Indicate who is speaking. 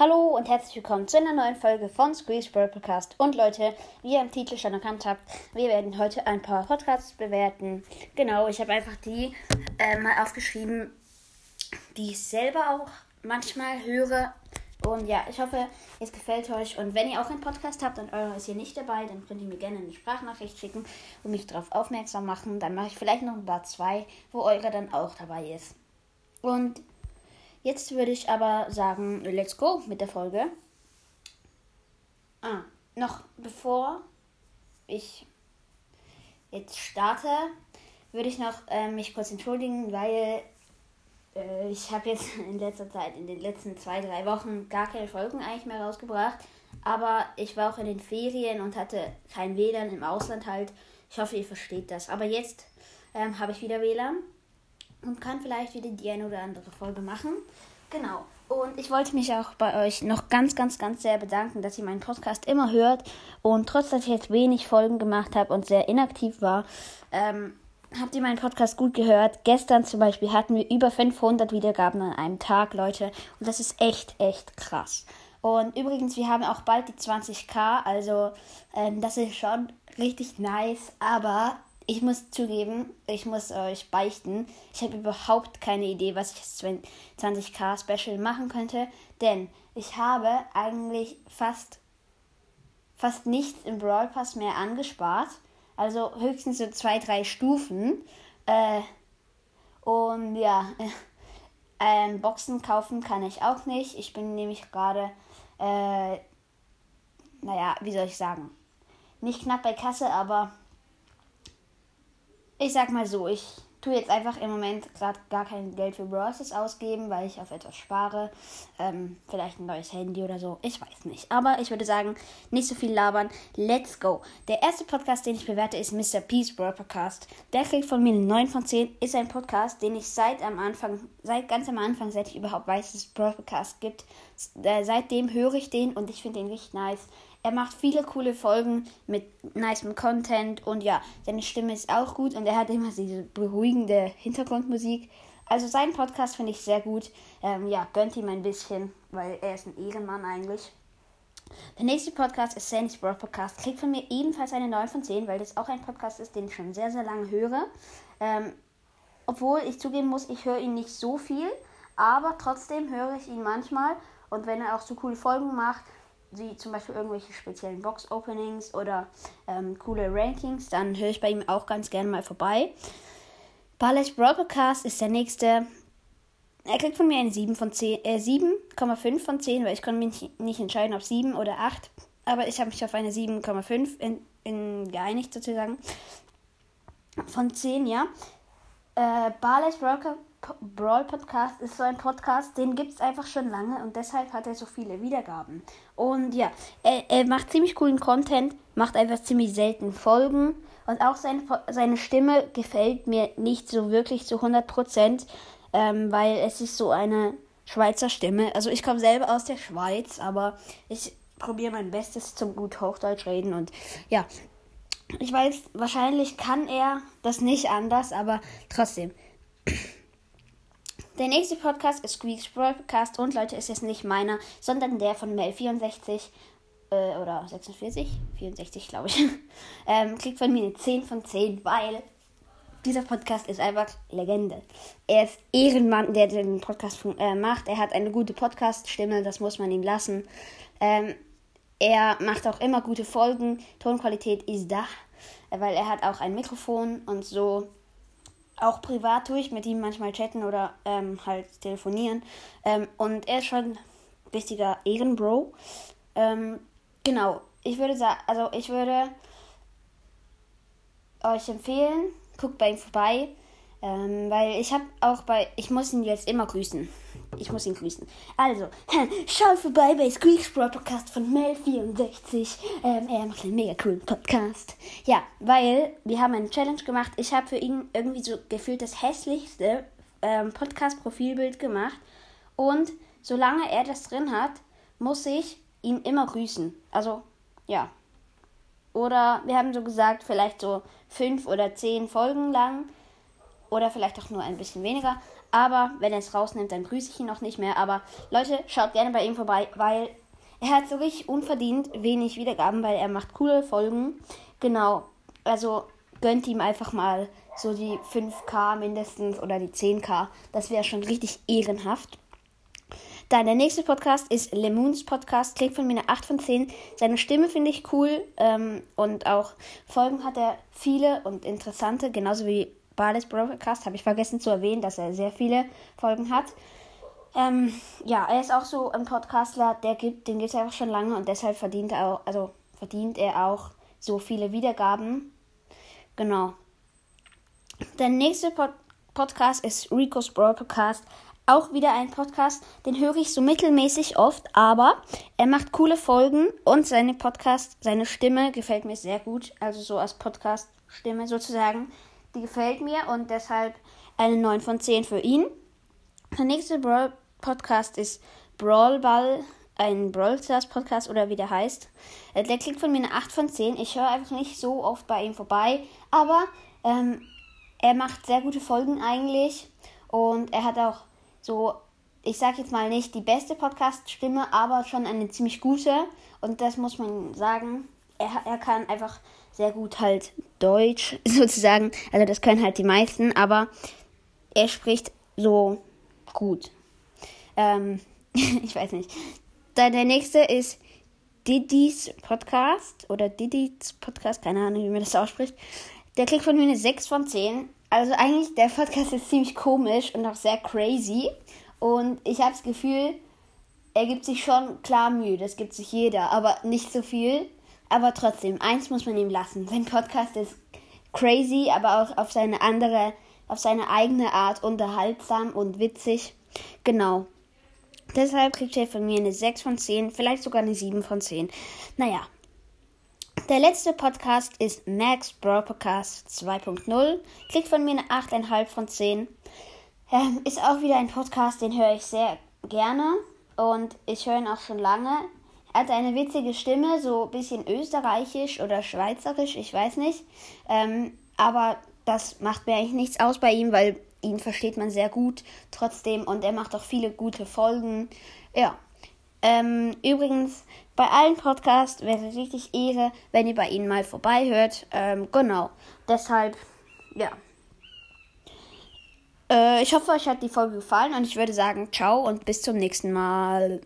Speaker 1: Hallo und herzlich willkommen zu einer neuen Folge von Squeeze Podcast. Und Leute, wie ihr im Titel schon erkannt habt, wir werden heute ein paar Podcasts bewerten. Genau, ich habe einfach die äh, mal aufgeschrieben, die ich selber auch manchmal höre. Und ja, ich hoffe, es gefällt euch. Und wenn ihr auch einen Podcast habt und eurer ist hier nicht dabei, dann könnt ihr mir gerne eine Sprachnachricht schicken und mich darauf aufmerksam machen. Dann mache ich vielleicht noch ein paar zwei, wo eure dann auch dabei ist. Und Jetzt würde ich aber sagen, let's go mit der Folge. Ah, noch bevor ich jetzt starte, würde ich noch äh, mich kurz entschuldigen, weil äh, ich habe jetzt in letzter Zeit, in den letzten zwei, drei Wochen gar keine Folgen eigentlich mehr rausgebracht. Aber ich war auch in den Ferien und hatte kein WLAN im Ausland halt. Ich hoffe, ihr versteht das. Aber jetzt ähm, habe ich wieder WLAN und kann vielleicht wieder die eine oder andere Folge machen. Genau. Und ich wollte mich auch bei euch noch ganz, ganz, ganz sehr bedanken, dass ihr meinen Podcast immer hört. Und trotz, dass ich jetzt wenig Folgen gemacht habe und sehr inaktiv war, ähm, habt ihr meinen Podcast gut gehört. Gestern zum Beispiel hatten wir über 500 Wiedergaben an einem Tag, Leute. Und das ist echt, echt krass. Und übrigens, wir haben auch bald die 20k. Also, ähm, das ist schon richtig nice. Aber ich muss zugeben, ich muss euch beichten, ich habe überhaupt keine Idee, was ich jetzt 20k Special machen könnte, denn ich habe eigentlich fast fast nichts im Brawl Pass mehr angespart, also höchstens so zwei, drei Stufen. Äh, und ja, äh, Boxen kaufen kann ich auch nicht. Ich bin nämlich gerade, äh, naja, wie soll ich sagen, nicht knapp bei Kasse, aber ich sag mal so, ich tue jetzt einfach im Moment gerade gar kein Geld für Brawlers ausgeben, weil ich auf etwas spare. Ähm, vielleicht ein neues Handy oder so. Ich weiß nicht. Aber ich würde sagen, nicht so viel labern. Let's go. Der erste Podcast, den ich bewerte, ist Mr. Peace Brawl Podcast. Der kriegt von mir 9 von 10. Ist ein Podcast, den ich seit am Anfang, seit ganz am Anfang, seit ich überhaupt weiß, dass es Brawl Podcast gibt, äh, seitdem höre ich den und ich finde den richtig nice. Er macht viele coole Folgen mit nicem Content und ja, seine Stimme ist auch gut und er hat immer diese beruhigende Hintergrundmusik. Also seinen Podcast finde ich sehr gut. Ähm, ja, gönnt ihm ein bisschen, weil er ist ein Ehrenmann eigentlich. Der nächste Podcast ist Sandy's Broad Podcast. Kriegt von mir ebenfalls eine 9 von 10, weil das auch ein Podcast ist, den ich schon sehr, sehr lange höre. Ähm, obwohl ich zugeben muss, ich höre ihn nicht so viel, aber trotzdem höre ich ihn manchmal. Und wenn er auch so coole Folgen macht, wie zum Beispiel irgendwelche speziellen Box-Openings oder ähm, coole Rankings, dann höre ich bei ihm auch ganz gerne mal vorbei. Barley's Broadcast ist der nächste. Er kriegt von mir eine 7 von 10, äh, 7,5 von 10, weil ich konnte mich nicht entscheiden, ob 7 oder 8. Aber ich habe mich auf eine 7,5 in, in geeinigt sozusagen. Von 10, ja. Äh, Barley's Broadcast Brawl Podcast ist so ein Podcast, den gibt es einfach schon lange und deshalb hat er so viele Wiedergaben. Und ja, er, er macht ziemlich coolen Content, macht einfach ziemlich selten Folgen und auch seine, seine Stimme gefällt mir nicht so wirklich zu 100%, ähm, weil es ist so eine Schweizer Stimme. Also ich komme selber aus der Schweiz, aber ich probiere mein Bestes zum gut Hochdeutsch reden und ja, ich weiß, wahrscheinlich kann er das nicht anders, aber trotzdem. Der nächste Podcast ist Squeaks Broadcast und Leute, ist jetzt nicht meiner, sondern der von Mel64 äh, oder 46, 64 glaube ich. ähm, kriegt von mir eine 10 von 10, weil dieser Podcast ist einfach Legende. Er ist Ehrenmann, der den Podcast äh, macht. Er hat eine gute Podcast-Stimme, das muss man ihm lassen. Ähm, er macht auch immer gute Folgen. Tonqualität ist da, weil er hat auch ein Mikrofon und so auch privat durch mit ihm manchmal chatten oder ähm, halt telefonieren. Ähm, und er ist schon ein richtiger Ehrenbro. Ähm, genau, ich würde sagen, also ich würde euch empfehlen, guckt bei ihm vorbei. Ähm, weil ich habe auch bei, ich muss ihn jetzt immer grüßen. Ich muss ihn grüßen. Also, schaut vorbei bei Squeaks Broad Podcast von Mel64. Ähm, er macht einen mega coolen Podcast. Ja, weil wir haben eine Challenge gemacht. Ich habe für ihn irgendwie so gefühlt das hässlichste ähm, Podcast-Profilbild gemacht. Und solange er das drin hat, muss ich ihn immer grüßen. Also, ja. Oder wir haben so gesagt, vielleicht so fünf oder zehn Folgen lang oder vielleicht auch nur ein bisschen weniger. Aber wenn er es rausnimmt, dann grüße ich ihn auch nicht mehr. Aber Leute, schaut gerne bei ihm vorbei, weil er hat so richtig unverdient wenig Wiedergaben, weil er macht coole Folgen. Genau. Also gönnt ihm einfach mal so die 5K mindestens oder die 10K. Das wäre schon richtig ehrenhaft. Dann der nächste Podcast ist Lemons Podcast. Klingt von mir eine 8 von 10. Seine Stimme finde ich cool. Ähm, und auch Folgen hat er viele und interessante, genauso wie Bales Broadcast. Habe ich vergessen zu erwähnen, dass er sehr viele Folgen hat. Ähm, ja, er ist auch so ein Podcastler, der gibt, den gibt es einfach schon lange und deshalb verdient er auch, also verdient er auch so viele Wiedergaben. Genau. Der nächste Pod Podcast ist Rico's Broadcast. Auch wieder ein Podcast, den höre ich so mittelmäßig oft, aber er macht coole Folgen und seine Podcast, seine Stimme gefällt mir sehr gut. Also so als Podcast-Stimme sozusagen. Die gefällt mir und deshalb eine 9 von 10 für ihn. Der nächste Brawl Podcast ist Brawl Ball, ein Brawl Stars Podcast oder wie der heißt. Äh, der kriegt von mir eine 8 von 10. Ich höre einfach nicht so oft bei ihm vorbei, aber ähm, er macht sehr gute Folgen eigentlich und er hat auch so, ich sag jetzt mal nicht die beste Podcast-Stimme, aber schon eine ziemlich gute und das muss man sagen. Er, er kann einfach sehr gut halt Deutsch sozusagen, also das können halt die meisten, aber er spricht so gut. Ähm, ich weiß nicht. Dann der nächste ist Didis Podcast oder Didis Podcast, keine Ahnung, wie man das ausspricht. Der kriegt von mir eine 6 von 10. Also eigentlich, der Podcast ist ziemlich komisch und auch sehr crazy. Und ich habe das Gefühl, er gibt sich schon klar Mühe, das gibt sich jeder, aber nicht so viel. Aber trotzdem, eins muss man ihm lassen. Sein Podcast ist crazy, aber auch auf seine andere, auf seine eigene Art unterhaltsam und witzig. Genau. Deshalb kriegt er von mir eine 6 von 10, vielleicht sogar eine 7 von 10. Naja. Der letzte Podcast ist Max Brawl Podcast 2.0. Kriegt von mir eine 8,5 von 10. Ähm, ist auch wieder ein Podcast, den höre ich sehr gerne. Und ich höre ihn auch schon lange. Er hat eine witzige Stimme, so ein bisschen österreichisch oder schweizerisch, ich weiß nicht. Ähm, aber das macht mir eigentlich nichts aus bei ihm, weil ihn versteht man sehr gut trotzdem und er macht auch viele gute Folgen. Ja. Ähm, übrigens, bei allen Podcasts wäre es richtig Ehre, wenn ihr bei ihnen mal vorbeihört. Ähm, genau. Deshalb, ja. Äh, ich hoffe, euch hat die Folge gefallen und ich würde sagen, ciao und bis zum nächsten Mal.